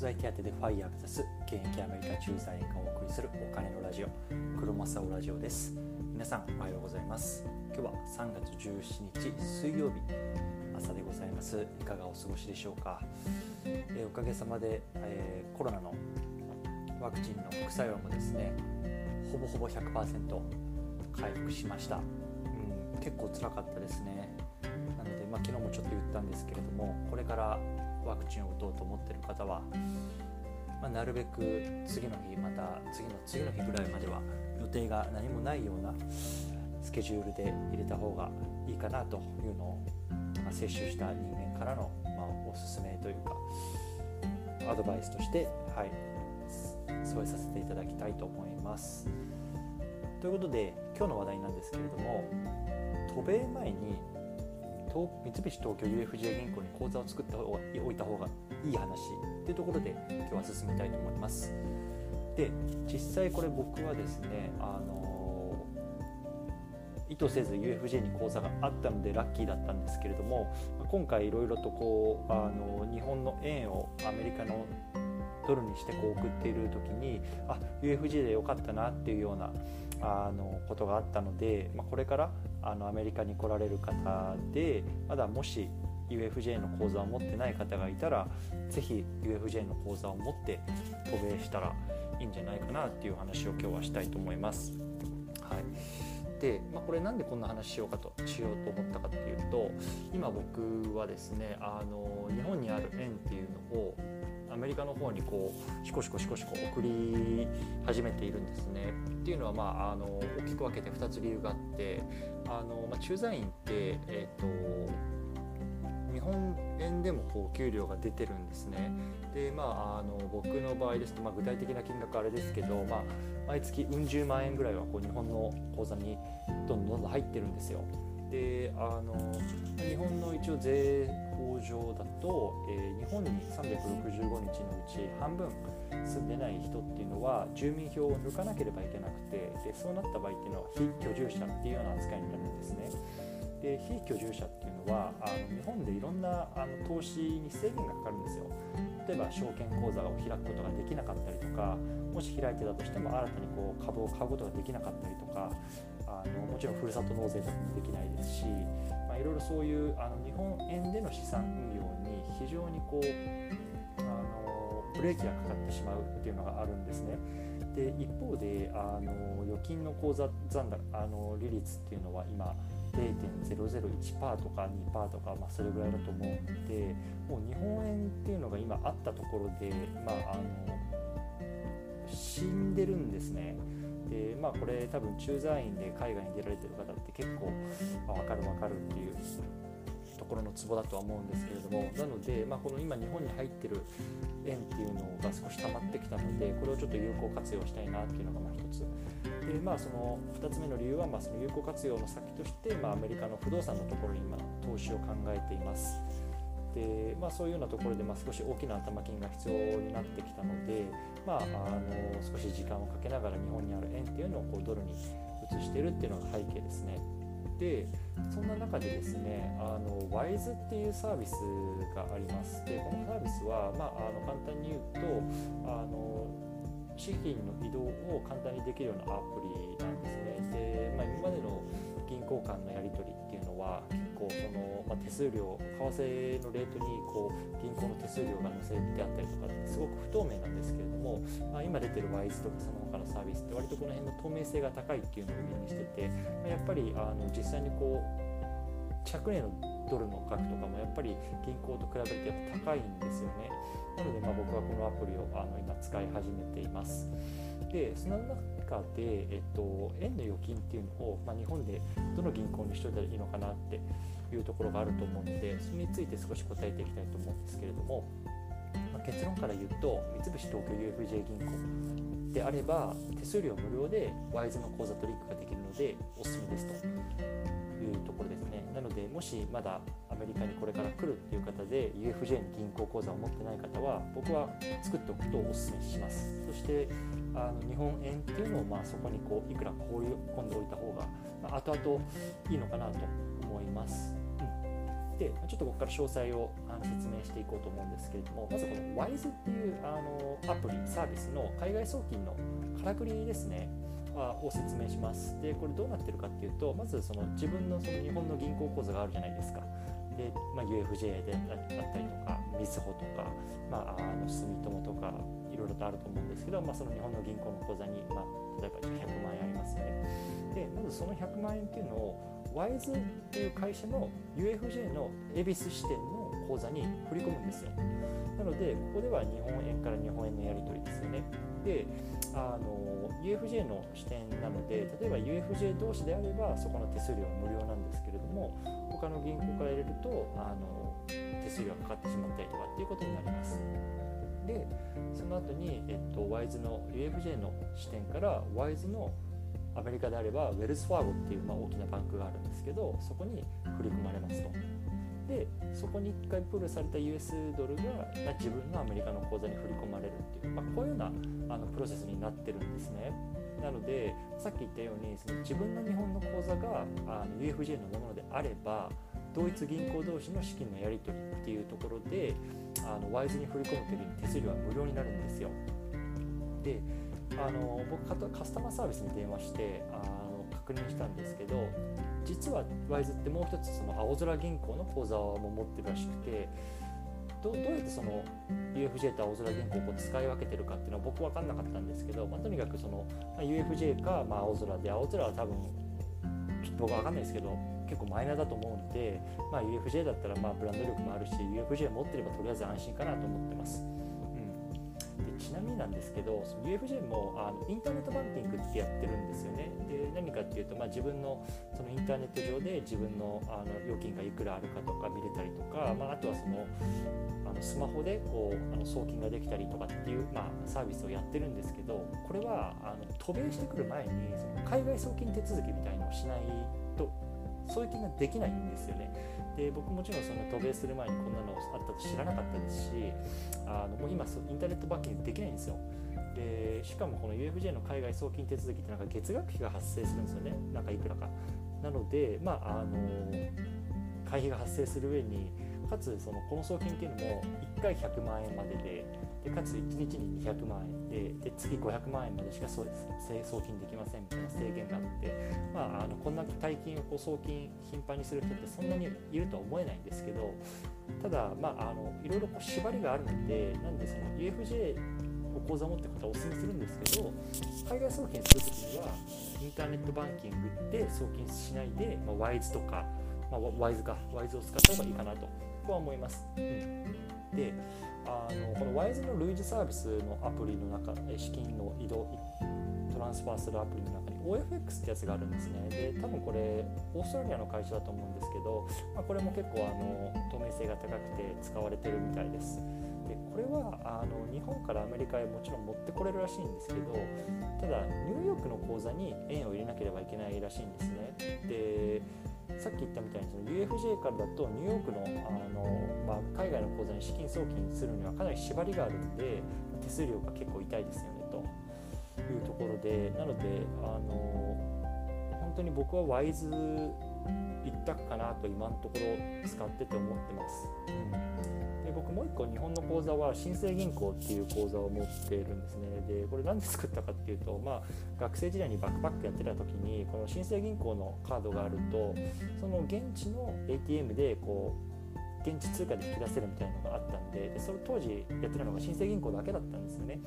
在手当でファイヤー目指す現役アメリカ駐在員がお送りするお金のラジオ黒マサオラジオです。皆さんおはようございます。今日は3月17日水曜日朝でございます。いかがお過ごしでしょうか、えー、おかげさまで、えー、コロナのワクチンの副作用もですねほぼほぼ100%回復しました、うん、結構辛かったですね。なので、まあ、昨日もちょっと言ったんですけれどもこれからワクチンを打とうと思ってる方は、まあ、なるべく次の日また次の次の日ぐらいまでは予定が何もないようなスケジュールで入れた方がいいかなというのを、まあ、接種した人間からの、まあ、おすすめというかアドバイスとして、はい、添えさせていただきたいと思います。ということで今日の話題なんですけれども渡米前に三菱東京 UFJ 銀行に口座を作っておいた方がいい話っていうところで今日は進めたいと思います。で実際これ僕はですねあの意図せず UFJ に口座があったのでラッキーだったんですけれども今回いろいろとこうあの日本の円をアメリカのドルにしてこう送っている時にあ UFJ でよかったなっていうようなあのことがあったので、まあ、これからあのアメリカに来られる方でまだもし UFJ の口座を持ってない方がいたら是非 UFJ の口座を持って渡米したらいいんじゃないかなっていう話を今日はしたいと思います。はいで、まあ、これなんでこんな話しようかとしようと思ったかっていうと今僕はですねあの日本にある円っていうのをアメリカの方にこうシコシコシコシコ送り始めているんですね。っていうのは、まあ、あの大きく分けて2つ理由があってあの、まあ、駐在員って、えーと、日本円でもこう給料が出てるんですね。でまあ、あの僕の場合ですと、まあ、具体的な金額あれですけど、まあ、毎月うん十万円ぐらいはこう日本の口座にどんどんどんどん入ってるんですよ。であの日本の一応税法上だと、えー、日本に365日のうち半分住んでない人っていうのは住民票を抜かなければいけなくてでそうなった場合っていうのは非居住者っていうような扱いになるんですね。で非居住者っていうのはあの日本でいろんなあの投資に制限がかかるんですよ。例えば証券口座を開くことができなかったりとかもし開いてたとしても新たにこう株を買うことができなかったりとかあのもちろんふるさと納税だってできないですし、まあ、いろいろそういうあの日本円での資産運用に非常にこうあのブレーキがかかってしまうっていうのがあるんですね。で一方であの預金の口座残高あの利率っていうのは今0.001%とか2%とか、まあ、それぐらいだと思うのでもう日本円っていうのが今あったところで、まあ、あの死んでるんですね。でまあこれ多分駐在員で海外に出られてる方って結構、まあ、分かる分かるっていうところのツボだとは思うんですけれどもなので、まあ、この今日本に入ってる円っていうのが少し溜まってきたのでこれをちょっと有効活用したいなっていうのがまあ一つでまあその2つ目の理由はまあその有効活用の先として、まあ、アメリカの不動産のところに今投資を考えています。でまあ、そういうようなところで、まあ、少し大きな頭金が必要になってきたので、まあ、あの少し時間をかけながら日本にある円っていうのをこうドルに移してるっていうのが背景ですね。でそんな中でですねあの WISE っていうサービスがありますでこのサービスは、まあ、あの簡単に言うとあの資金の移動を簡単にできるようなアプリなんですねで、まあ、今までの銀行間のやり取りっていうのは結、まあ、手数料為替のレートにこう銀行の手数料が載せてあったりとかってすごく不透明なんですけれども、まあ、今出てる WISE とかその他のサービスって割とこの辺の透明性が高いっていうのを売りにしてて、まあ、やっぱりあの実際にこう着年のドルの額とかもやっぱり銀行と比べてやっぱ高いんですよね。なのでまあ僕はこのアプリをあの今使い始めています。でその中で、えっと、円の預金っていうのを、まあ、日本でどの銀行にしといたらいいのかなっていうところがあると思うのでそれについて少し答えていきたいと思うんですけれども、まあ、結論から言うと三菱東京 UFJ 銀行であれば手数料無料でワイズの口座トリックができるのでおすすめですというところですねなのでもしまだアメリカにこれから来るっていう方で UFJ に銀行口座を持ってない方は僕は作っておくとおすすめしますそしてあの日本円っていうのをまあそこにこういくら放り込んでおいた方が、まあ、後々いいのかなと。でちょっとここから詳細をあの説明していこうと思うんですけれどもまずこの WISE っていうあのアプリサービスの海外送金のからくりですねを説明します。でこれどうなってるかっていうとまずその自分のその日本の銀行口座があるじゃないですか。で、まあ、UFJ であったりとかみずほとか、まあ、あの住友とかいろいろとあると思うんですけど、まあ、その日本の銀行の口座に、まあ、例えば100万円ありますよね。でまずその100万円っていうのを WISE っていう会社の UFJ の恵比寿支店の口座に振り込むんですよ。なのでここでは日本円から日本円のやり取りですよね。であの UFJ の支店なので例えば UFJ 同士であればそこの手数料は無料なんですけれども他の銀行から入れるとあの手数料がかかってしまったりとかっていうことになります。でその後に、えっと、WISE の UFJ の支店から WISE のアメリカであればウェルスファーゴっていう、まあ、大きなバンクがあるんですけどそこに振り込まれますと。でそこに1回プールされた US ドルが、まあ、自分のアメリカの口座に振り込まれるっていう、まあ、こういうようなあのプロセスになってるんですね。なのでさっき言ったようにその自分の日本の口座があの UFJ のものであれば同一銀行同士の資金のやり取りっていうところであのワイズに振り込む時に手数料は無料になるんですよ。であの僕カスタマーサービスに電話してあの確認したんですけど実はワイズってもう一つその青空銀行の口座も持ってるらしくてどうやってその UFJ と青空銀行を使い分けてるかっていうのは僕分かんなかったんですけど、まあ、とにかくその、ま、UFJ か、まあ、青空で青空は多分ちょっと僕は分かんないですけど結構マイナーだと思うので、まあ、UFJ だったらまあブランド力もあるし UFJ 持ってればとりあえず安心かなと思ってます。でちなみになんですけど UFJ もあのインターネットバンキングってやってるんですよね。で何かっていうと、まあ、自分のそのインターネット上で自分のあの料金がいくらあるかとか見れたりとか、まあ、あとはそのあのスマホでこうあの送金ができたりとかっていう、まあ、サービスをやってるんですけどこれはあの渡米してくる前にその海外送金手続きみたいのをしないと送金ができないんですよね。で僕もちろんその渡米する前にこんなのあったと知らなかったですしあのもう今インターネットバッキングできないんですよ。でしかもこの UFJ の海外送金手続きってなんか月額費が発生するんですよね。なんかいくらか。なのでまああの会費が発生する上にかつそのこの送金っていうのも1回100万円までででかつ1日に200万円でで月500万円までしかそうです送金できませんみたいな制限があって、まあ、あのこんな大金をこう送金頻繁にする人ってそんなにいるとは思えないんですけどただ、まあ、あのいろいろこう縛りがあるのでなんでその UFJ を口座持ってる方はお勧めするんですけど海外送金するときにはインターネットバンキングで送金しないで、まあ、WISE とか、まあ、WISE か WISE を使った方がいいかなと僕は思います。うん、であのこのワイズの類似サービスのアプリの中資金の移動トランスファーするアプリの中に OFX ってやつがあるんですね。で多分これオーストラリアの会社だと思うんですけど、まあ、これも結構あの透明性が高くて使われてるみたいです。れはあの日本からアメリカへもちろん持ってこれるらしいんですけどただニューヨークの口座に円を入れなければいけないらしいんですね。でさっき言ったみたいにその UFJ からだとニューヨークのあの、まあ、海外の口座に資金送金するにはかなり縛りがあるんで手数料が結構痛いですよねというところで。なのであの本当に僕はワイズ一択かなと今のところ使ってて思ってます。うん。で僕もう一個日本の口座は新生銀行っていう口座を持っているんですね。でこれ何で作ったかっていうと、まあ、学生時代にバックパックやってた時にこの新生銀行のカードがあるとその現地の ATM でこう現地通貨で引き出せるみたいなのがあったんででそれ当時やってたのが新生銀行だけだったんですよね。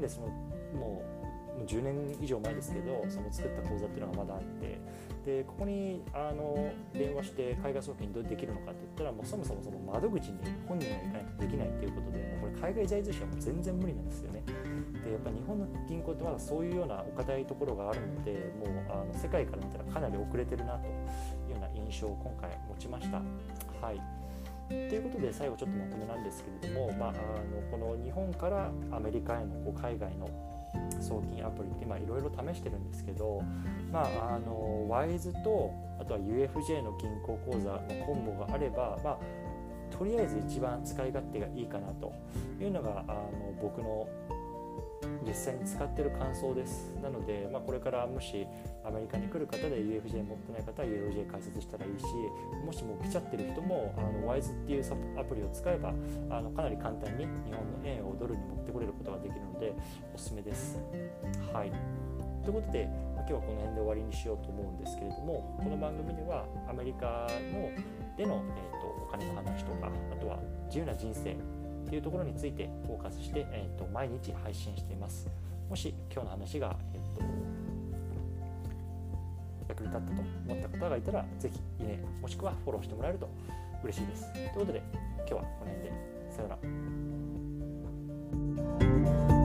でそのもう10年以上前ですけどその作った口座っていうのがまだあってでここにあの電話して海外送金どうできるのかって言ったらもうそもそもその窓口に本人が行かないとできないっていうことでこれ海外在住者はもう全然無理なんですよね。でやっぱ日本の銀行ってまだそういうようなお堅いところがあるのでもうあの世界から見たらかなり遅れてるなというような印象を今回持ちました。はいということで最後ちょっとまとめなんですけれども、まあ、あのこの日本からアメリカへのこう海外の送金アプリっていろいろ試してるんですけど、まあ、あの WISE とあとは UFJ の銀行口座のコンボがあれば、まあ、とりあえず一番使い勝手がいいかなというのがあの僕の実際に使ってる感想ですなので、まあ、これからもしアメリカに来る方で UFJ 持ってない方は UFJ 解説したらいいしもしもう来ちゃってる人もあの WISE っていうアプリを使えばあのかなり簡単に日本の円をドルに持ってこれることができるのでおすすめです。はいということで、今日はこの辺で終わりにしようと思うんですけれどもこの番組ではアメリカのでの、えーと、お金の話とかあとは自由な人生というところについてフォーカスして、えーと、毎日配信しています。もし今日の話が、えーと、役に立ったと思った方がいたら、ぜひいいね、もしくはフォローしてもらえると嬉しいです。ということで、今日はこの辺で。さようなら。